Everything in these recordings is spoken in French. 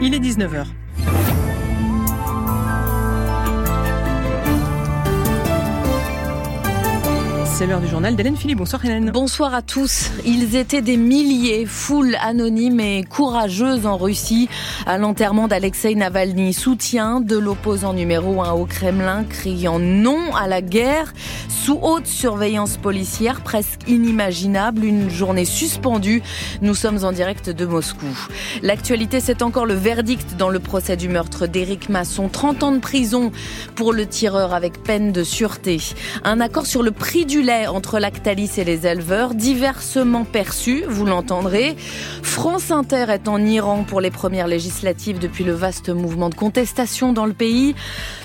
Il est 19h. C'est l'heure du journal d'Hélène Philippe. Bonsoir Hélène. Bonsoir à tous. Ils étaient des milliers, foule anonyme et courageuse en Russie à l'enterrement d'Alexei Navalny. Soutien de l'opposant numéro un au Kremlin criant non à la guerre sous haute surveillance policière presque inimaginable. Une journée suspendue. Nous sommes en direct de Moscou. L'actualité, c'est encore le verdict dans le procès du meurtre d'Éric Masson. 30 ans de prison pour le tireur avec peine de sûreté. Un accord sur le prix du entre Lactalis et les éleveurs, diversement perçu, vous l'entendrez. France Inter est en Iran pour les premières législatives depuis le vaste mouvement de contestation dans le pays.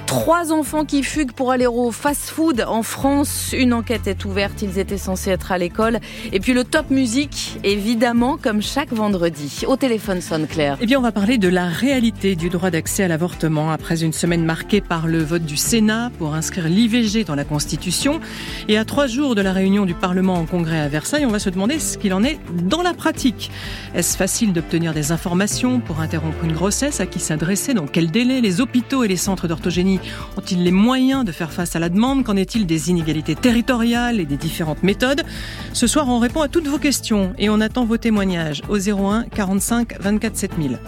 Trois enfants qui fuguent pour aller au fast-food en France. Une enquête est ouverte, ils étaient censés être à l'école. Et puis le top musique, évidemment, comme chaque vendredi. Au téléphone sonne Claire. Eh bien, on va parler de la réalité du droit d'accès à l'avortement après une semaine marquée par le vote du Sénat pour inscrire l'IVG dans la Constitution. Et à trois jours de la réunion du Parlement en congrès à Versailles, on va se demander ce qu'il en est dans la pratique. Est-ce facile d'obtenir des informations pour interrompre une grossesse? À qui s'adresser? Dans quel délai? Les hôpitaux et les centres d'orthogénie ont-ils les moyens de faire face à la demande? Qu'en est-il des inégalités territoriales et des différentes méthodes? Ce soir, on répond à toutes vos questions et on attend vos témoignages au 01 45 24 7000.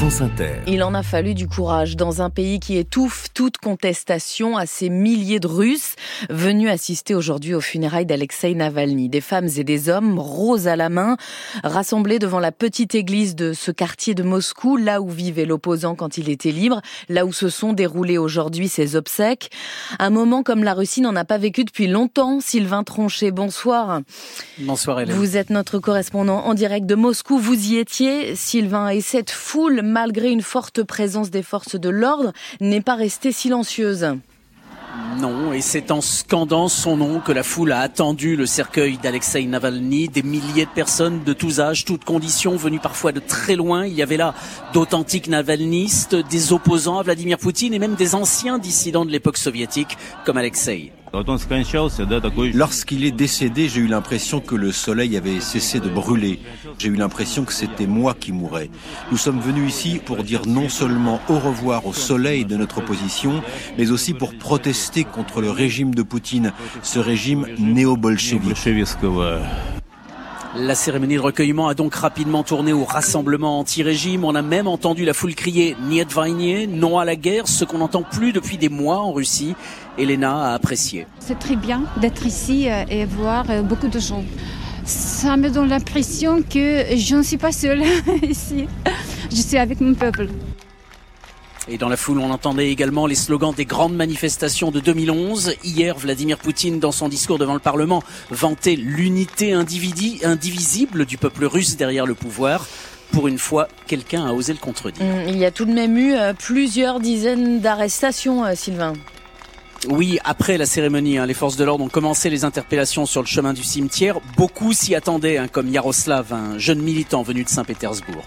France Inter. Il en a fallu du courage dans un pays qui étouffe toute contestation à ces milliers de Russes venus assister aujourd'hui aux funérailles d'Alexei Navalny. Des femmes et des hommes, roses à la main, rassemblés devant la petite église de ce quartier de Moscou, là où vivait l'opposant quand il était libre, là où se sont déroulées aujourd'hui ses obsèques. Un moment comme la Russie n'en a pas vécu depuis longtemps. Sylvain Tronchet, bonsoir. Bonsoir Hélène. Vous êtes notre correspondant en direct de Moscou. Vous y étiez, Sylvain, et cette foule malgré une forte présence des forces de l'ordre, n'est pas restée silencieuse. Non, et c'est en scandant son nom que la foule a attendu le cercueil d'Alexei Navalny. Des milliers de personnes de tous âges, toutes conditions, venues parfois de très loin. Il y avait là d'authentiques navalnistes, des opposants à Vladimir Poutine et même des anciens dissidents de l'époque soviétique comme Alexei. Lorsqu'il est décédé, j'ai eu l'impression que le soleil avait cessé de brûler. J'ai eu l'impression que c'était moi qui mourais. Nous sommes venus ici pour dire non seulement au revoir au soleil de notre opposition, mais aussi pour protester contre le régime de Poutine, ce régime néo-bolchevique. La cérémonie de recueillement a donc rapidement tourné au rassemblement anti-régime. On a même entendu la foule crier Niet non à la guerre, ce qu'on n'entend plus depuis des mois en Russie. Elena a apprécié. C'est très bien d'être ici euh, et voir euh, beaucoup de gens. Ça me donne l'impression que je ne suis pas seule ici. Je suis avec mon peuple. Et dans la foule, on entendait également les slogans des grandes manifestations de 2011. Hier, Vladimir Poutine, dans son discours devant le Parlement, vantait l'unité indivisible du peuple russe derrière le pouvoir. Pour une fois, quelqu'un a osé le contredire. Il y a tout de même eu euh, plusieurs dizaines d'arrestations, euh, Sylvain. Oui, après la cérémonie, hein, les forces de l'ordre ont commencé les interpellations sur le chemin du cimetière. Beaucoup s'y attendaient, hein, comme Yaroslav, un jeune militant venu de Saint-Pétersbourg.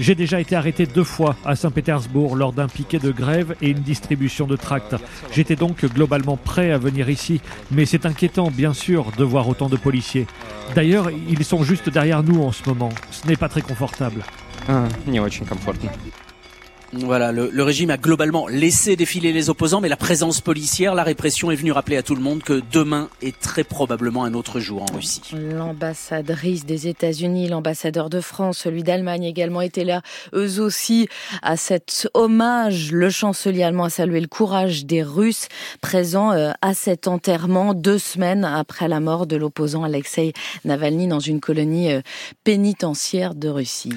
J'ai déjà été arrêté deux fois à Saint-Pétersbourg lors d'un piquet de grève et une distribution de tracts. J'étais donc globalement prêt à venir ici, mais c'est inquiétant, bien sûr, de voir autant de policiers. D'ailleurs, ils sont juste derrière nous en ce moment. Ce n'est pas très confortable. Voilà, le, le, régime a globalement laissé défiler les opposants, mais la présence policière, la répression est venue rappeler à tout le monde que demain est très probablement un autre jour en Russie. L'ambassadrice des États-Unis, l'ambassadeur de France, celui d'Allemagne également étaient là, eux aussi, à cet hommage. Le chancelier allemand a salué le courage des Russes présents euh, à cet enterrement deux semaines après la mort de l'opposant Alexei Navalny dans une colonie euh, pénitentiaire de Russie.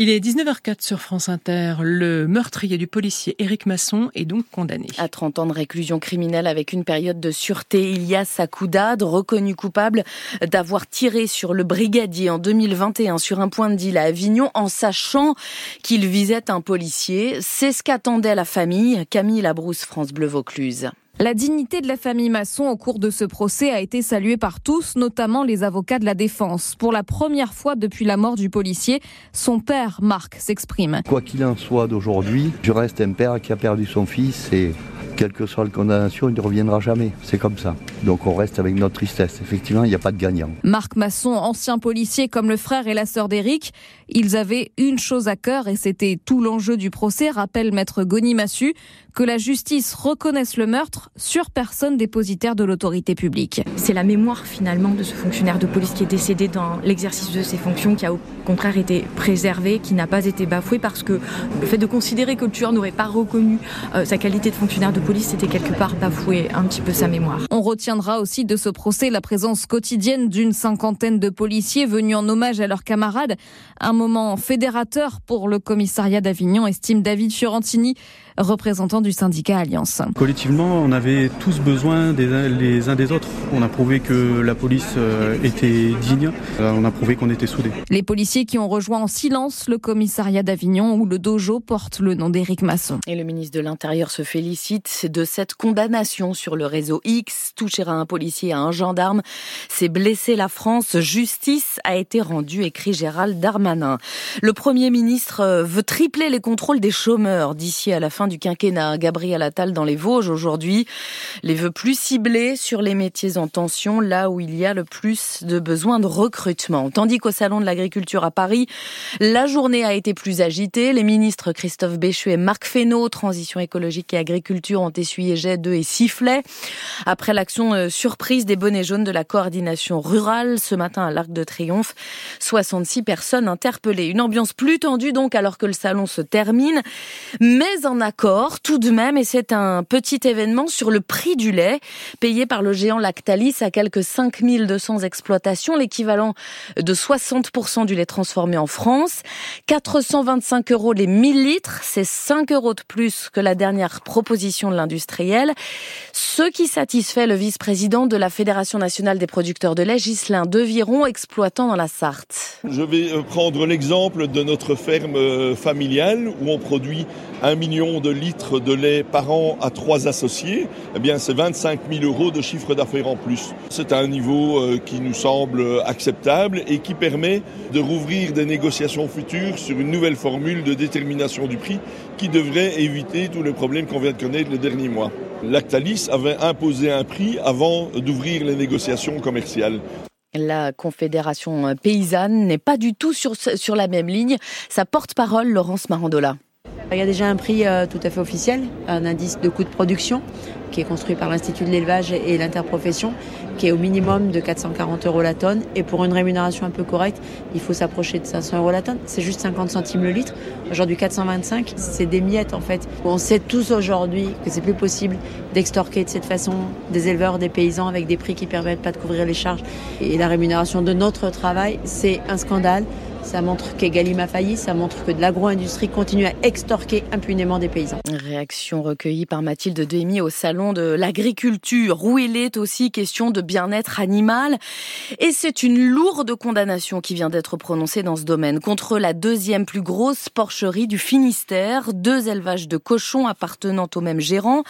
Il est 19h04 sur France Inter. Le meurtrier du policier Éric Masson est donc condamné. À 30 ans de réclusion criminelle avec une période de sûreté, Ilias Akoudad, reconnu coupable d'avoir tiré sur le brigadier en 2021 sur un point de deal à Avignon en sachant qu'il visait un policier. C'est ce qu'attendait la famille. Camille Labrousse, France Bleu Vaucluse. La dignité de la famille Masson au cours de ce procès a été saluée par tous, notamment les avocats de la défense. Pour la première fois depuis la mort du policier, son père, Marc, s'exprime. Quoi qu'il en soit d'aujourd'hui, je reste un père qui a perdu son fils et quelle que soit la condamnation, il ne reviendra jamais. C'est comme ça. Donc on reste avec notre tristesse. Effectivement, il n'y a pas de gagnant. Marc Masson, ancien policier comme le frère et la sœur d'Éric, ils avaient une chose à cœur et c'était tout l'enjeu du procès, rappelle maître Goni Massu, que la justice reconnaisse le meurtre sur personne dépositaire de l'autorité publique. C'est la mémoire finalement de ce fonctionnaire de police qui est décédé dans l'exercice de ses fonctions qui a au contraire été préservé, qui n'a pas été bafoué parce que le fait de considérer que le tueur n'aurait pas reconnu euh, sa qualité de fonctionnaire de police, c'était quelque part bafouer un petit peu sa mémoire. On retiendra aussi de ce procès la présence quotidienne d'une cinquantaine de policiers venus en hommage à leurs camarades, un moment fédérateur pour le commissariat d'Avignon, estime David Fiorentini, représentant du syndicat Alliance. Collectivement, on avait tous besoin des uns, les uns des autres. On a prouvé que la police euh, était digne, euh, on a prouvé qu'on était soudés. Les policiers qui ont rejoint en silence le commissariat d'Avignon où le dojo porte le nom d'Éric Masson. Et le ministre de l'Intérieur se félicite de cette condamnation sur le réseau X. Toucher à un policier, à un gendarme, c'est blesser la France. Justice a été rendue, écrit Gérald Darmanin. Le Premier ministre euh, veut tripler les contrôles des chômeurs d'ici à la fin du quinquennat. Gabriel Attal dans les Vosges aujourd'hui les veut plus ciblés sur les métiers en tension, là où il y a le plus de besoins de recrutement. Tandis qu'au Salon de l'Agriculture à Paris, la journée a été plus agitée. Les ministres Christophe Béchu et Marc Fesneau, Transition écologique et agriculture, ont essuyé jet d'eux et sifflets. Après l'action euh, surprise des bonnets jaunes de la coordination rurale, ce matin à l'Arc de Triomphe, 66 personnes interpellées. Une ambiance plus tendue donc alors que le salon se termine, mais en accord tout de même, et c'est un petit événement sur le prix du lait payé par le géant Lactalis à quelques 5200 exploitations, l'équivalent de 60% du lait transformé en France. 425 euros les 1000 litres, c'est 5 euros de plus que la dernière proposition de l'industriel, ce qui satisfait le vice-président de la Fédération nationale des producteurs de lait, Ghislain Deviron, exploitant dans la Sarthe. Je vais euh, prendre l'exemple de notre ferme euh, familiale où on produit un million de litres de lait par an à trois associés, eh bien c'est 25 000 euros de chiffre d'affaires en plus. C'est un niveau euh, qui nous semble acceptable et qui permet de rouvrir des négociations futures sur une nouvelle formule de détermination du prix qui devrait éviter tous les problèmes qu'on vient de connaître les derniers mois. Lactalis avait imposé un prix avant d'ouvrir les négociations commerciales. La Confédération paysanne n'est pas du tout sur, sur la même ligne. Sa porte-parole, Laurence Marandola. Il y a déjà un prix euh, tout à fait officiel, un indice de coût de production qui est construit par l'Institut de l'élevage et l'interprofession, qui est au minimum de 440 euros la tonne. Et pour une rémunération un peu correcte, il faut s'approcher de 500 euros la tonne. C'est juste 50 centimes le litre. Aujourd'hui, 425, c'est des miettes en fait. On sait tous aujourd'hui que c'est plus possible d'extorquer de cette façon des éleveurs, des paysans avec des prix qui permettent pas de couvrir les charges. Et la rémunération de notre travail, c'est un scandale. Ça montre qu'Egalim a failli, ça montre que de l'agro-industrie continue à extorquer impunément des paysans. Réaction recueillie par Mathilde Demi au salon de l'agriculture, où il est aussi question de bien-être animal. Et c'est une lourde condamnation qui vient d'être prononcée dans ce domaine contre la deuxième plus grosse porcherie du Finistère, deux élevages de cochons appartenant au même gérant,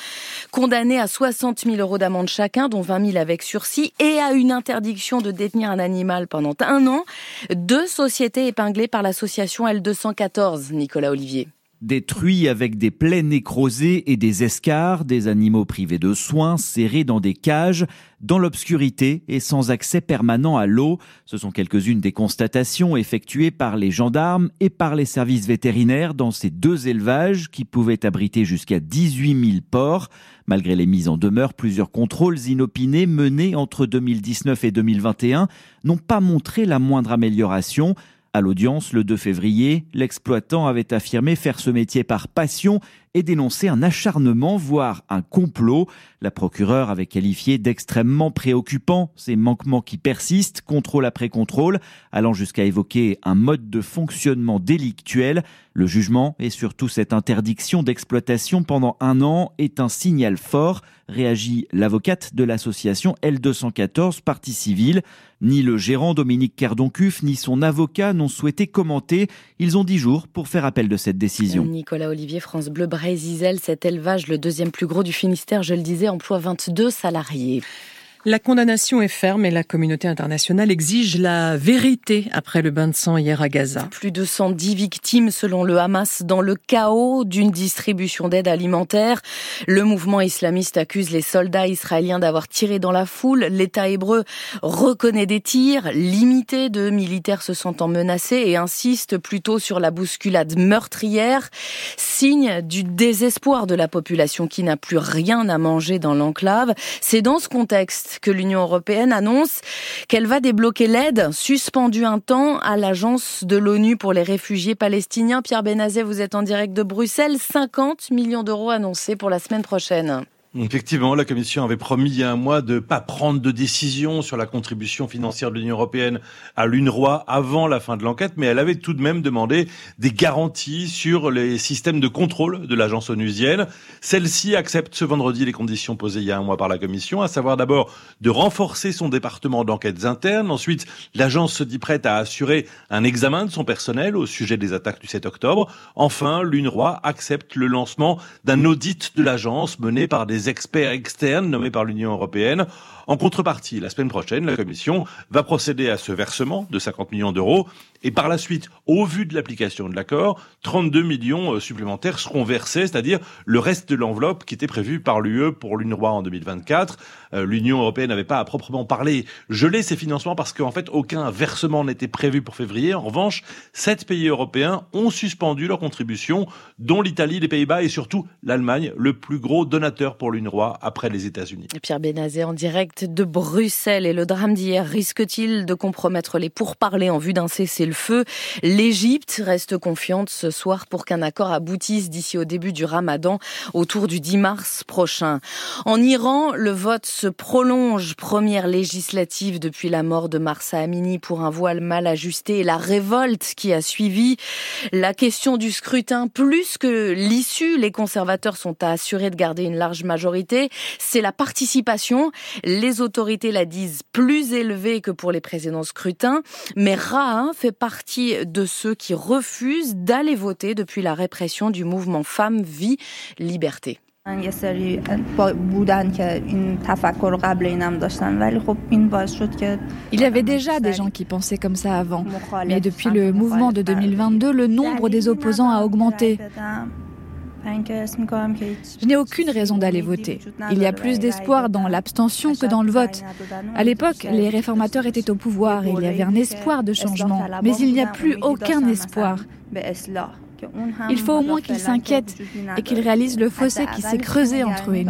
condamnés à 60 000 euros d'amende chacun, dont 20 000 avec sursis, et à une interdiction de détenir un animal pendant un an. Deux sociétés épinglé par l'association L214, Nicolas Olivier. Détruits avec des plaies nécrosées et des escarres, des animaux privés de soins, serrés dans des cages, dans l'obscurité et sans accès permanent à l'eau. Ce sont quelques-unes des constatations effectuées par les gendarmes et par les services vétérinaires dans ces deux élevages qui pouvaient abriter jusqu'à 18 000 porcs. Malgré les mises en demeure, plusieurs contrôles inopinés menés entre 2019 et 2021 n'ont pas montré la moindre amélioration. À l'audience le 2 février, l'exploitant avait affirmé faire ce métier par passion et dénoncé un acharnement, voire un complot. La procureure avait qualifié d'extrêmement préoccupant ces manquements qui persistent, contrôle après contrôle, allant jusqu'à évoquer un mode de fonctionnement délictuel. Le jugement et surtout cette interdiction d'exploitation pendant un an est un signal fort, réagit l'avocate de l'association L214 Partie civile. Ni le gérant Dominique Kerdoncuf ni son avocat n'ont souhaité commenter. Ils ont dix jours pour faire appel de cette décision. Nicolas Olivier, France Bleu, Cet élevage, le deuxième plus gros du Finistère, je le disais, emploie 22 salariés. La condamnation est ferme et la communauté internationale exige la vérité après le bain de sang hier à Gaza. Plus de 110 victimes selon le Hamas dans le chaos d'une distribution d'aide alimentaire. Le mouvement islamiste accuse les soldats israéliens d'avoir tiré dans la foule. L'État hébreu reconnaît des tirs limités de militaires se sentant menacés et insiste plutôt sur la bousculade meurtrière, signe du désespoir de la population qui n'a plus rien à manger dans l'enclave. C'est dans ce contexte que l'Union européenne annonce qu'elle va débloquer l'aide suspendue un temps à l'agence de l'ONU pour les réfugiés palestiniens. Pierre Benazet, vous êtes en direct de Bruxelles. 50 millions d'euros annoncés pour la semaine prochaine. Effectivement, la Commission avait promis il y a un mois de ne pas prendre de décision sur la contribution financière de l'Union européenne à l'UNRWA avant la fin de l'enquête, mais elle avait tout de même demandé des garanties sur les systèmes de contrôle de l'agence onusienne. Celle-ci accepte ce vendredi les conditions posées il y a un mois par la Commission, à savoir d'abord de renforcer son département d'enquêtes internes. Ensuite, l'agence se dit prête à assurer un examen de son personnel au sujet des attaques du 7 octobre. Enfin, l'UNRWA accepte le lancement d'un audit de l'agence mené par des experts externes nommés par l'Union européenne. En contrepartie, la semaine prochaine, la Commission va procéder à ce versement de 50 millions d'euros et par la suite, au vu de l'application de l'accord, 32 millions euh, supplémentaires seront versés, c'est-à-dire le reste de l'enveloppe qui était prévue par l'UE pour l'UNRWA en 2024. Euh, L'Union européenne n'avait pas à proprement parler gelé ces financements parce qu'en fait, aucun versement n'était prévu pour février. En revanche, sept pays européens ont suspendu leur contribution, dont l'Italie, les Pays-Bas et surtout l'Allemagne, le plus gros donateur pour l'UNRWA après les États-Unis. Pierre Benazet en direct de Bruxelles et le drame d'hier risque-t-il de compromettre les pourparlers en vue d'un cessez-le-feu? L'Égypte reste confiante ce soir pour qu'un accord aboutisse d'ici au début du ramadan autour du 10 mars prochain. En Iran, le vote se prolonge, première législative depuis la mort de Marsa Amini pour un voile mal ajusté et la révolte qui a suivi. La question du scrutin, plus que l'issue, les conservateurs sont assurés de garder une large majorité, c'est la participation. Les autorités la disent plus élevée que pour les précédents scrutins, mais Raha fait partie de ceux qui refusent d'aller voter depuis la répression du mouvement Femmes, Vie, Liberté. Il y avait déjà des gens qui pensaient comme ça avant, mais depuis le mouvement de 2022, le nombre des opposants a augmenté. Je n'ai aucune raison d'aller voter. Il y a plus d'espoir dans l'abstention que dans le vote. À l'époque, les réformateurs étaient au pouvoir et il y avait un espoir de changement. Mais il n'y a plus aucun espoir. Il faut au moins qu'ils s'inquiètent et qu'ils réalisent le fossé qui s'est creusé entre eux.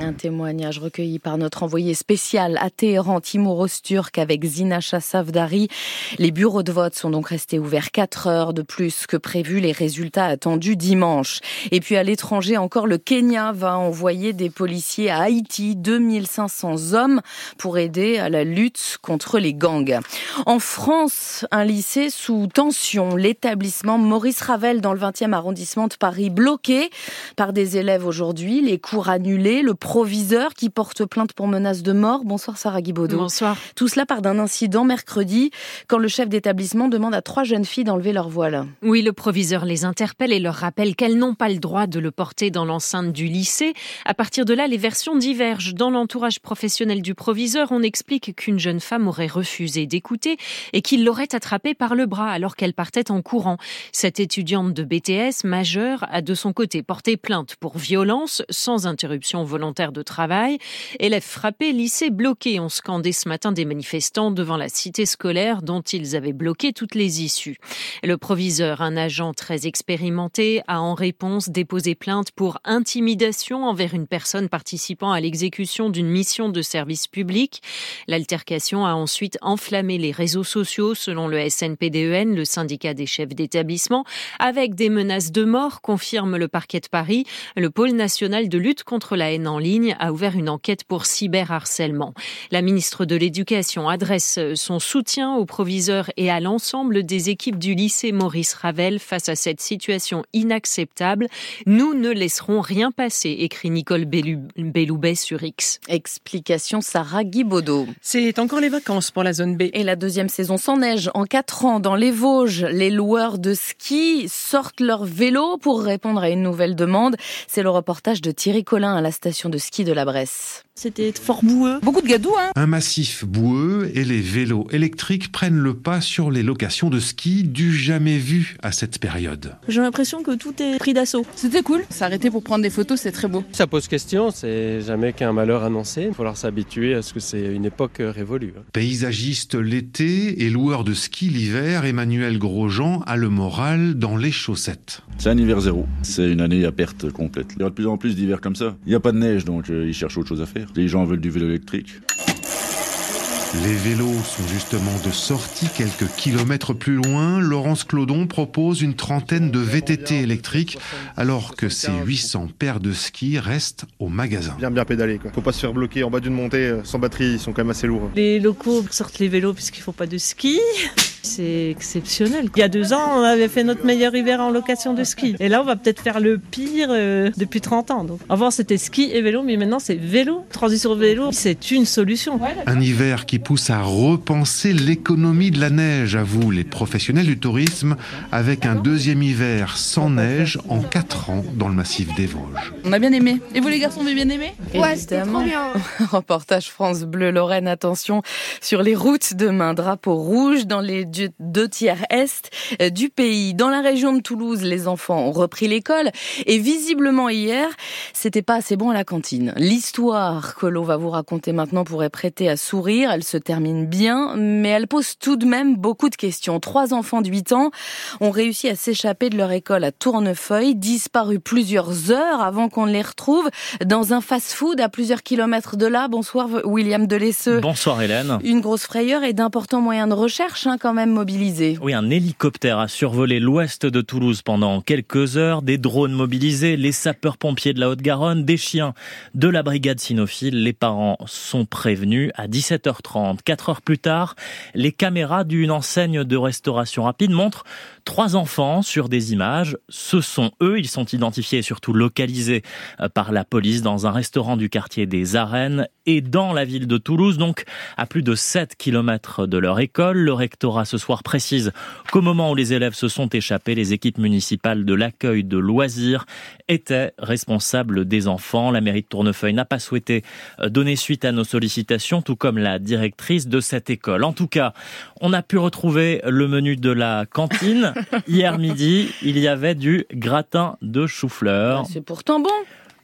Un témoignage recueilli par notre envoyé spécial à Téhéran, Timur Osturk, avec Zina Chassavdari. Les bureaux de vote sont donc restés ouverts 4 heures de plus que prévu, les résultats attendus dimanche. Et puis à l'étranger, encore le Kenya va envoyer des policiers à Haïti, 2500 hommes, pour aider à la lutte contre les gangs. En France, un lycée sous tension. L'établissement Maurice Ravel dans le 20e arrondissement de Paris bloqué par des élèves aujourd'hui, les cours annulés, le proviseur qui porte plainte pour menace de mort. Bonsoir Sarah Guibaudot. Bonsoir. Tout cela part d'un incident mercredi quand le chef d'établissement demande à trois jeunes filles d'enlever leur voile. Oui, le proviseur les interpelle et leur rappelle qu'elles n'ont pas le droit de le porter dans l'enceinte du lycée. À partir de là, les versions divergent. Dans l'entourage professionnel du proviseur, on explique qu'une jeune femme aurait refusé d'écouter et qu'il l'aurait attrapée par le bras alors qu'elle partait en courant. Cette étudiante de BTS majeure a de son côté porté plainte pour violence sans interruption volontaire de travail. Élèves frappés, lycée bloqué ont scandé ce matin des manifestants devant la cité scolaire dont ils avaient bloqué toutes les issues. Le proviseur, un agent très expérimenté, a en réponse déposé plainte pour intimidation envers une personne participant à l'exécution d'une mission de service public. L'altercation a ensuite enflammé les réseaux sociaux selon le SNPDEN, e le syndicat des chefs d'établissement, avec des menaces de mort, confirme le parquet de Paris. Le pôle national de lutte contre la haine en ligne a ouvert une enquête pour cyberharcèlement. La ministre de l'Éducation adresse son soutien aux proviseurs et à l'ensemble des équipes du lycée Maurice Ravel face à cette situation inacceptable. Nous ne laisserons rien passer, écrit Nicole Belloubet sur X. Explication Sarah Guibaudot. C'est encore les vacances pour la zone B. Et la deuxième saison sans neige En quatre ans, dans les Vosges, les loueurs de ski sortent leur vélo pour répondre à une nouvelle demande. C'est le reportage de Thierry Collin à la station de ski de la Bresse. C'était fort boueux. Beaucoup de gadou, hein Un massif boueux et les vélos électriques prennent le pas sur les locations de ski du jamais vu à cette période. J'ai l'impression que tout est pris d'assaut. C'était cool. S'arrêter pour prendre des photos, c'est très beau. Ça pose question, c'est jamais qu'un malheur annoncé. Il faut falloir s'habituer à ce que c'est une époque révolue. Paysagiste l'été et loueur de ski l'hiver, Emmanuel Grosjean a le moral dans les chaussettes. C'est un hiver zéro. C'est une année à perte complète. Il y aura de plus en plus d'hivers comme ça. Il n'y a pas de neige, donc euh, ils cherchent autre chose à faire. Les gens veulent du vélo électrique. Les vélos sont justement de sortie quelques kilomètres plus loin. Laurence Clodon propose une trentaine de VTT électriques alors que ces 800 paires de skis restent au magasin. Bien bien pédaler quoi. Faut pas se faire bloquer en bas d'une montée euh, sans batterie, ils sont quand même assez lourds. Les locaux sortent les vélos puisqu'il faut pas de ski. C'est exceptionnel. Il y a deux ans, on avait fait notre meilleur hiver en location de ski. Et là, on va peut-être faire le pire euh, depuis 30 ans. Donc, avant, c'était ski et vélo, mais maintenant, c'est vélo. Transition vélo, c'est une solution. Un hiver qui pousse à repenser l'économie de la neige, à vous, les professionnels du tourisme, avec un deuxième hiver sans neige en 4 ans dans le massif des Vosges. On a bien aimé. Et vous, les garçons, vous avez bien aimé? Ouais, c'était trop bien. Reportage France Bleu Lorraine, attention sur les routes demain. Drapeau rouge dans les deux tiers est euh, du pays. Dans la région de Toulouse, les enfants ont repris l'école et visiblement hier, c'était pas assez bon à la cantine. L'histoire que l'on va vous raconter maintenant pourrait prêter à sourire. Elle se termine bien, mais elle pose tout de même beaucoup de questions. Trois enfants de 8 ans ont réussi à s'échapper de leur école à Tournefeuille, disparus plusieurs heures avant qu'on les retrouve dans un fast-food à plusieurs kilomètres de là. Bonsoir William Delesseux. Bonsoir Hélène. Une grosse frayeur et d'importants moyens de recherche hein, quand même mobilisés. Oui, un hélicoptère a survolé l'ouest de Toulouse pendant quelques heures, des drones mobilisés, les sapeurs-pompiers de la Haute-Garonne, des chiens de la brigade cynophile. Les parents sont prévenus à 17h30. Quatre heures plus tard, les caméras d'une enseigne de restauration rapide montrent trois enfants sur des images. Ce sont eux, ils sont identifiés et surtout localisés euh, par la police dans un restaurant du quartier des Arènes et dans la ville de Toulouse, donc à plus de 7 km de leur école. Le rectorat ce soir précise qu'au moment où les élèves se sont échappés, les équipes municipales de l'accueil de loisirs étaient responsables des enfants. La mairie de Tournefeuille n'a pas souhaité euh, donner suite à nos sollicitations, tout comme la directrice de cette école. En tout cas, on a pu retrouver le menu de la cantine. Hier midi, il y avait du gratin de chou-fleur. C'est pourtant bon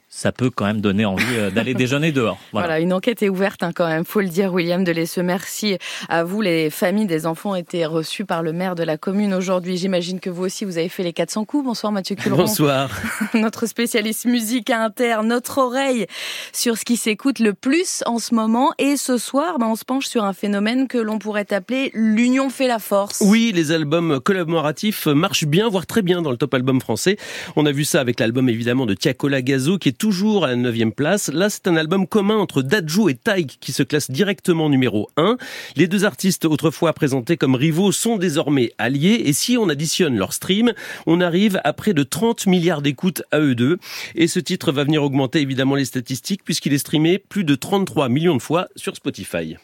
ça peut quand même donner envie euh, d'aller déjeuner dehors. Voilà. une enquête est ouverte hein, quand même, faut le dire, William Delesseux. Merci à vous. Les familles des enfants ont été reçues par le maire de la commune aujourd'hui. J'imagine que vous aussi, vous avez fait les 400 coups. Bonsoir Mathieu Culeron. Bonsoir. notre spécialiste musique inter, notre oreille sur ce qui s'écoute le plus en ce moment. Et ce soir, ben, on se penche sur un phénomène que l'on pourrait appeler l'union fait la force. Oui, les albums collaboratifs marchent bien, voire très bien dans le top album français. On a vu ça avec l'album évidemment de Tiakola Gazo qui est toujours à la 9 place. Là, c'est un album commun entre Dadju et Taïk qui se classe directement numéro 1. Les deux artistes autrefois présentés comme rivaux sont désormais alliés et si on additionne leur stream, on arrive à près de 30 milliards d'écoutes à eux deux. Et ce titre va venir augmenter évidemment les statistiques puisqu'il est streamé plus de 33 millions de fois sur Spotify.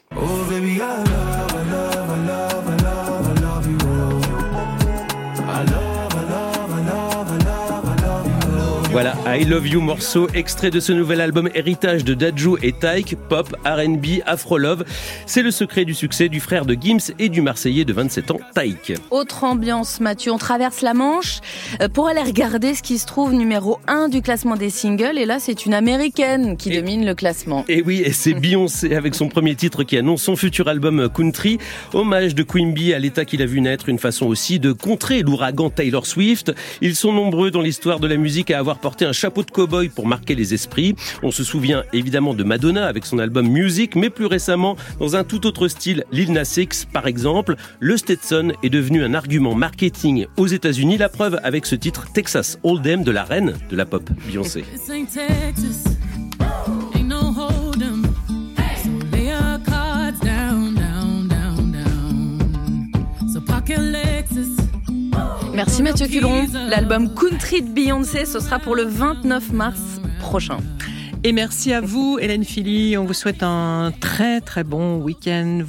Voilà, I Love You morceau extrait de ce nouvel album héritage de Dajou et Taïk, pop, R&B, Afro Love. C'est le secret du succès du frère de Gims et du Marseillais de 27 ans, Taïk. Autre ambiance, Mathieu, on traverse la Manche euh, pour aller regarder ce qui se trouve numéro 1 du classement des singles et là c'est une américaine qui domine le classement. Et oui, et c'est Beyoncé avec son premier titre qui annonce son futur album Country, hommage de Queen Bee à l'état qu'il a vu naître, une façon aussi de contrer l'ouragan Taylor Swift. Ils sont nombreux dans l'histoire de la musique à avoir porter un chapeau de cow-boy pour marquer les esprits. On se souvient évidemment de Madonna avec son album Music, mais plus récemment, dans un tout autre style, Lil Nas X par exemple, le Stetson est devenu un argument marketing aux États-Unis. La preuve avec ce titre Texas Hold'em de la reine de la pop, Beyoncé. Merci Mathieu Culeron. L'album Country de Beyoncé, ce sera pour le 29 mars prochain. Et merci à vous, Hélène Philly. On vous souhaite un très très bon week-end.